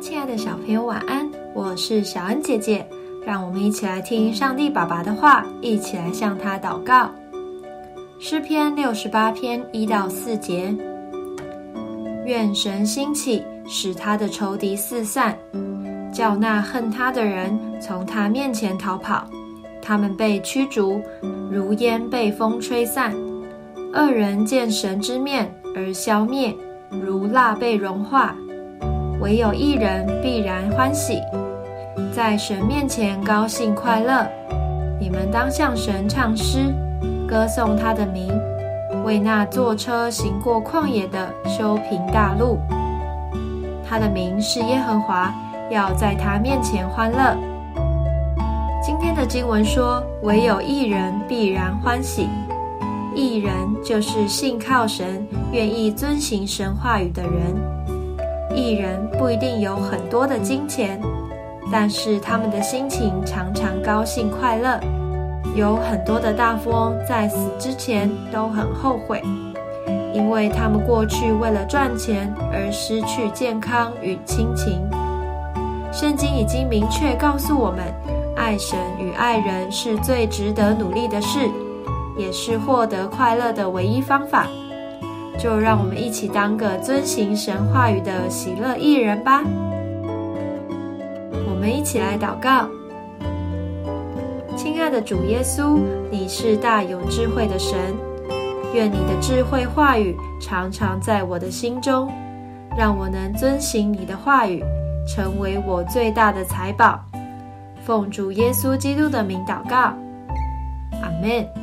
亲爱的小朋友晚安，我是小恩姐姐，让我们一起来听上帝爸爸的话，一起来向他祷告。诗篇六十八篇一到四节，愿神兴起，使他的仇敌四散，叫那恨他的人从他面前逃跑。他们被驱逐，如烟被风吹散；恶人见神之面而消灭，如蜡被融化。唯有一人必然欢喜，在神面前高兴快乐。你们当向神唱诗，歌颂他的名，为那坐车行过旷野的修平大路。他的名是耶和华，要在他面前欢乐。今天的经文说：“唯有一人必然欢喜。”一人就是信靠神、愿意遵行神话语的人。人不一定有很多的金钱，但是他们的心情常常高兴快乐。有很多的大富翁在死之前都很后悔，因为他们过去为了赚钱而失去健康与亲情。圣经已经明确告诉我们，爱神与爱人是最值得努力的事，也是获得快乐的唯一方法。就让我们一起当个遵行神话语的喜乐艺人吧。我们一起来祷告：亲爱的主耶稣，你是大有智慧的神，愿你的智慧话语常常在我的心中，让我能遵行你的话语，成为我最大的财宝。奉主耶稣基督的名祷告，阿门。